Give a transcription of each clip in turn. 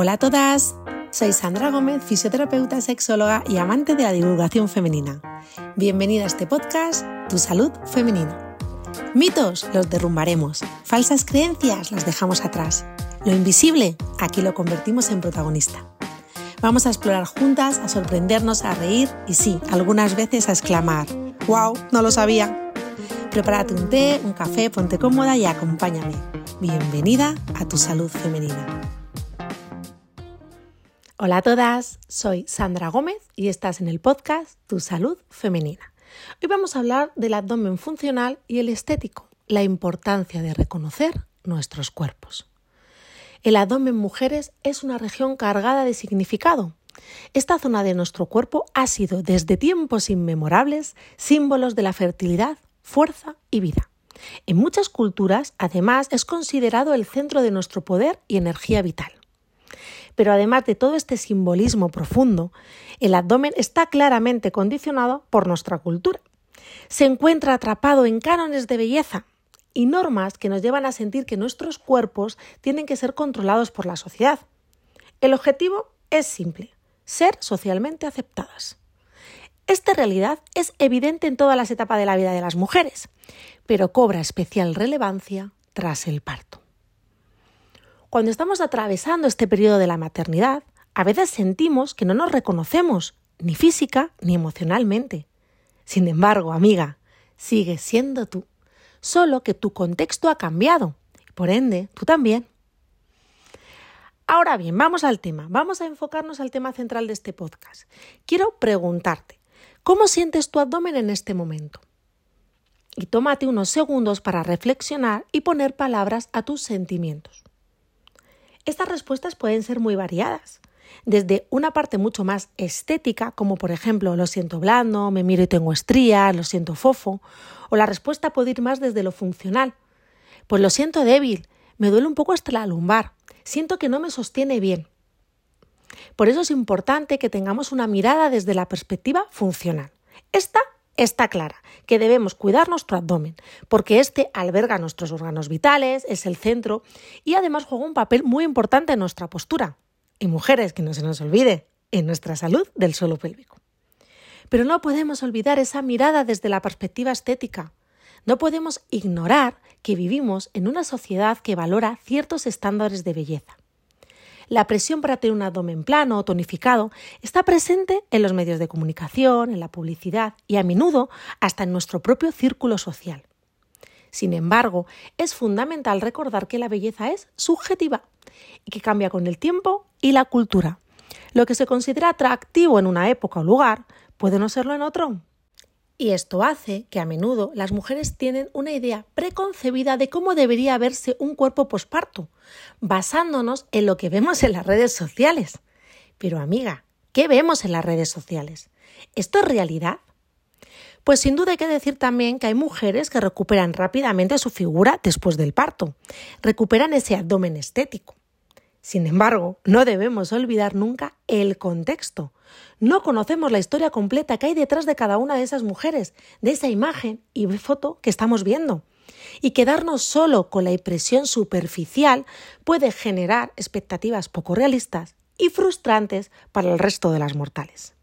Hola a todas, soy Sandra Gómez, fisioterapeuta, sexóloga y amante de la divulgación femenina. Bienvenida a este podcast, Tu Salud Femenina. Mitos los derrumbaremos, falsas creencias las dejamos atrás. Lo invisible, aquí lo convertimos en protagonista. Vamos a explorar juntas, a sorprendernos, a reír y sí, algunas veces a exclamar, ¡Wow! No lo sabía. Prepárate un té, un café, ponte cómoda y acompáñame. Bienvenida a tu salud femenina. Hola a todas, soy Sandra Gómez y estás en el podcast Tu Salud Femenina. Hoy vamos a hablar del abdomen funcional y el estético, la importancia de reconocer nuestros cuerpos. El abdomen mujeres es una región cargada de significado, esta zona de nuestro cuerpo ha sido desde tiempos inmemorables símbolos de la fertilidad, fuerza y vida. En muchas culturas, además, es considerado el centro de nuestro poder y energía vital. Pero además de todo este simbolismo profundo, el abdomen está claramente condicionado por nuestra cultura. Se encuentra atrapado en cánones de belleza y normas que nos llevan a sentir que nuestros cuerpos tienen que ser controlados por la sociedad. El objetivo es simple, ser socialmente aceptadas. Esta realidad es evidente en todas las etapas de la vida de las mujeres, pero cobra especial relevancia tras el parto. Cuando estamos atravesando este periodo de la maternidad, a veces sentimos que no nos reconocemos, ni física ni emocionalmente. Sin embargo, amiga, sigues siendo tú, solo que tu contexto ha cambiado, por ende, tú también. Ahora bien, vamos al tema, vamos a enfocarnos al tema central de este podcast. Quiero preguntarte, ¿cómo sientes tu abdomen en este momento? Y tómate unos segundos para reflexionar y poner palabras a tus sentimientos. Estas respuestas pueden ser muy variadas, desde una parte mucho más estética, como por ejemplo lo siento blando, me miro y tengo estrías, lo siento fofo, o la respuesta puede ir más desde lo funcional, pues lo siento débil, me duele un poco hasta la lumbar, siento que no me sostiene bien. Por eso es importante que tengamos una mirada desde la perspectiva funcional. Esta está clara, que debemos cuidar nuestro abdomen, porque este alberga nuestros órganos vitales, es el centro y además juega un papel muy importante en nuestra postura. Y mujeres, que no se nos olvide, en nuestra salud del suelo pélvico. Pero no podemos olvidar esa mirada desde la perspectiva estética. No podemos ignorar que vivimos en una sociedad que valora ciertos estándares de belleza. La presión para tener un abdomen plano o tonificado está presente en los medios de comunicación, en la publicidad y a menudo hasta en nuestro propio círculo social. Sin embargo, es fundamental recordar que la belleza es subjetiva y que cambia con el tiempo y la cultura. Lo que se considera atractivo en una época o lugar puede no serlo en otro. Y esto hace que a menudo las mujeres tienen una idea preconcebida de cómo debería verse un cuerpo posparto, basándonos en lo que vemos en las redes sociales. Pero amiga, ¿qué vemos en las redes sociales? ¿Esto es realidad? Pues sin duda hay que decir también que hay mujeres que recuperan rápidamente su figura después del parto, recuperan ese abdomen estético. Sin embargo, no debemos olvidar nunca el contexto. No conocemos la historia completa que hay detrás de cada una de esas mujeres, de esa imagen y foto que estamos viendo. Y quedarnos solo con la impresión superficial puede generar expectativas poco realistas y frustrantes para el resto de las mortales.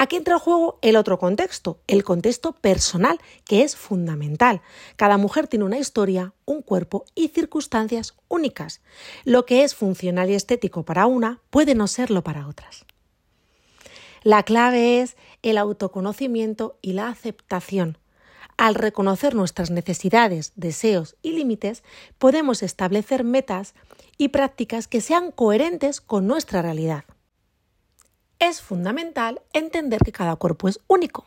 Aquí entra en juego el otro contexto, el contexto personal, que es fundamental. Cada mujer tiene una historia, un cuerpo y circunstancias únicas. Lo que es funcional y estético para una puede no serlo para otras. La clave es el autoconocimiento y la aceptación. Al reconocer nuestras necesidades, deseos y límites, podemos establecer metas y prácticas que sean coherentes con nuestra realidad es fundamental entender que cada cuerpo es único.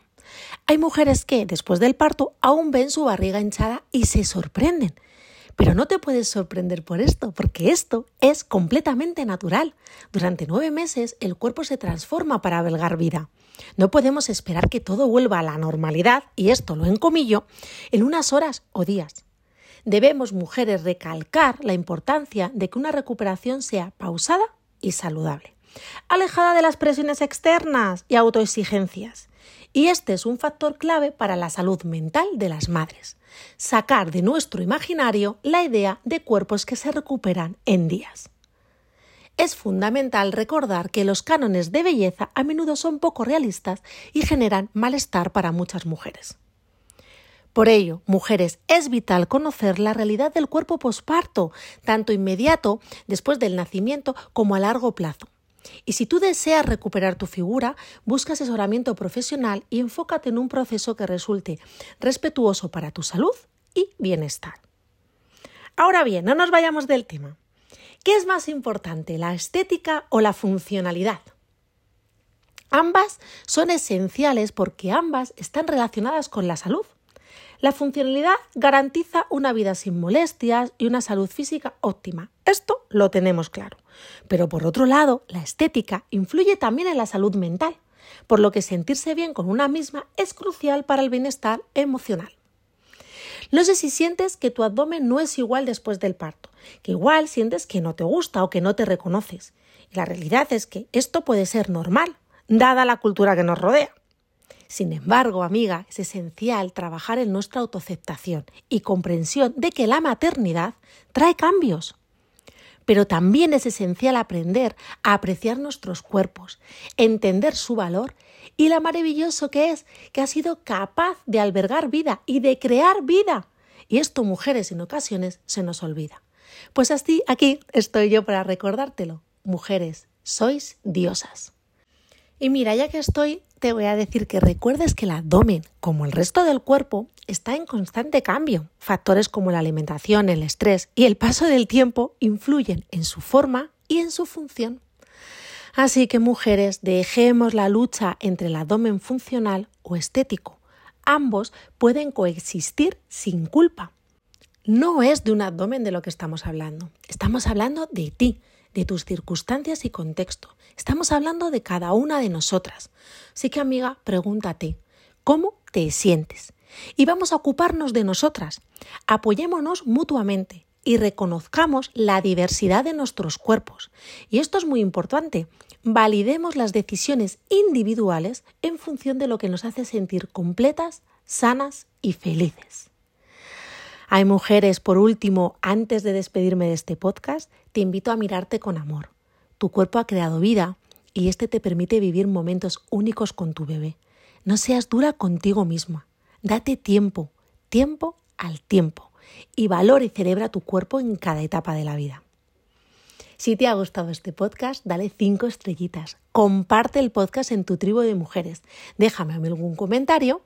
Hay mujeres que, después del parto, aún ven su barriga hinchada y se sorprenden. Pero no te puedes sorprender por esto, porque esto es completamente natural. Durante nueve meses el cuerpo se transforma para albergar vida. No podemos esperar que todo vuelva a la normalidad, y esto lo encomillo, en unas horas o días. Debemos, mujeres, recalcar la importancia de que una recuperación sea pausada y saludable alejada de las presiones externas y autoexigencias. Y este es un factor clave para la salud mental de las madres. Sacar de nuestro imaginario la idea de cuerpos que se recuperan en días. es fundamental recordar que los cánones de belleza a menudo son poco realistas y generan malestar para muchas mujeres. Por ello, mujeres, es vital conocer la realidad del cuerpo posparto, tanto inmediato, después del nacimiento, como a largo plazo. Y si tú deseas recuperar tu figura, busca asesoramiento profesional y enfócate en un proceso que resulte respetuoso para tu salud y bienestar. Ahora bien, no nos vayamos del tema. ¿Qué es más importante, la estética o la funcionalidad? Ambas son esenciales porque ambas están relacionadas con la salud. La funcionalidad garantiza una vida sin molestias y una salud física óptima. Esto lo tenemos claro. Pero por otro lado, la estética influye también en la salud mental, por lo que sentirse bien con una misma es crucial para el bienestar emocional. No sé si sientes que tu abdomen no es igual después del parto, que igual sientes que no te gusta o que no te reconoces. Y la realidad es que esto puede ser normal, dada la cultura que nos rodea. Sin embargo, amiga, es esencial trabajar en nuestra autoaceptación y comprensión de que la maternidad trae cambios. Pero también es esencial aprender a apreciar nuestros cuerpos, entender su valor y lo maravilloso que es que ha sido capaz de albergar vida y de crear vida. Y esto, mujeres, en ocasiones se nos olvida. Pues así, aquí estoy yo para recordártelo. Mujeres, sois diosas. Y mira, ya que estoy, te voy a decir que recuerdes que el abdomen, como el resto del cuerpo, está en constante cambio. Factores como la alimentación, el estrés y el paso del tiempo influyen en su forma y en su función. Así que mujeres, dejemos la lucha entre el abdomen funcional o estético. Ambos pueden coexistir sin culpa. No es de un abdomen de lo que estamos hablando. Estamos hablando de ti, de tus circunstancias y contexto. Estamos hablando de cada una de nosotras. Así que amiga, pregúntate, ¿cómo te sientes? Y vamos a ocuparnos de nosotras. Apoyémonos mutuamente y reconozcamos la diversidad de nuestros cuerpos. Y esto es muy importante. Validemos las decisiones individuales en función de lo que nos hace sentir completas, sanas y felices. Hay mujeres, por último, antes de despedirme de este podcast, te invito a mirarte con amor. Tu cuerpo ha creado vida y este te permite vivir momentos únicos con tu bebé. No seas dura contigo misma. Date tiempo, tiempo al tiempo y valora y celebra tu cuerpo en cada etapa de la vida. Si te ha gustado este podcast, dale cinco estrellitas. Comparte el podcast en tu tribu de mujeres. Déjame algún comentario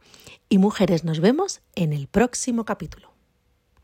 y mujeres nos vemos en el próximo capítulo.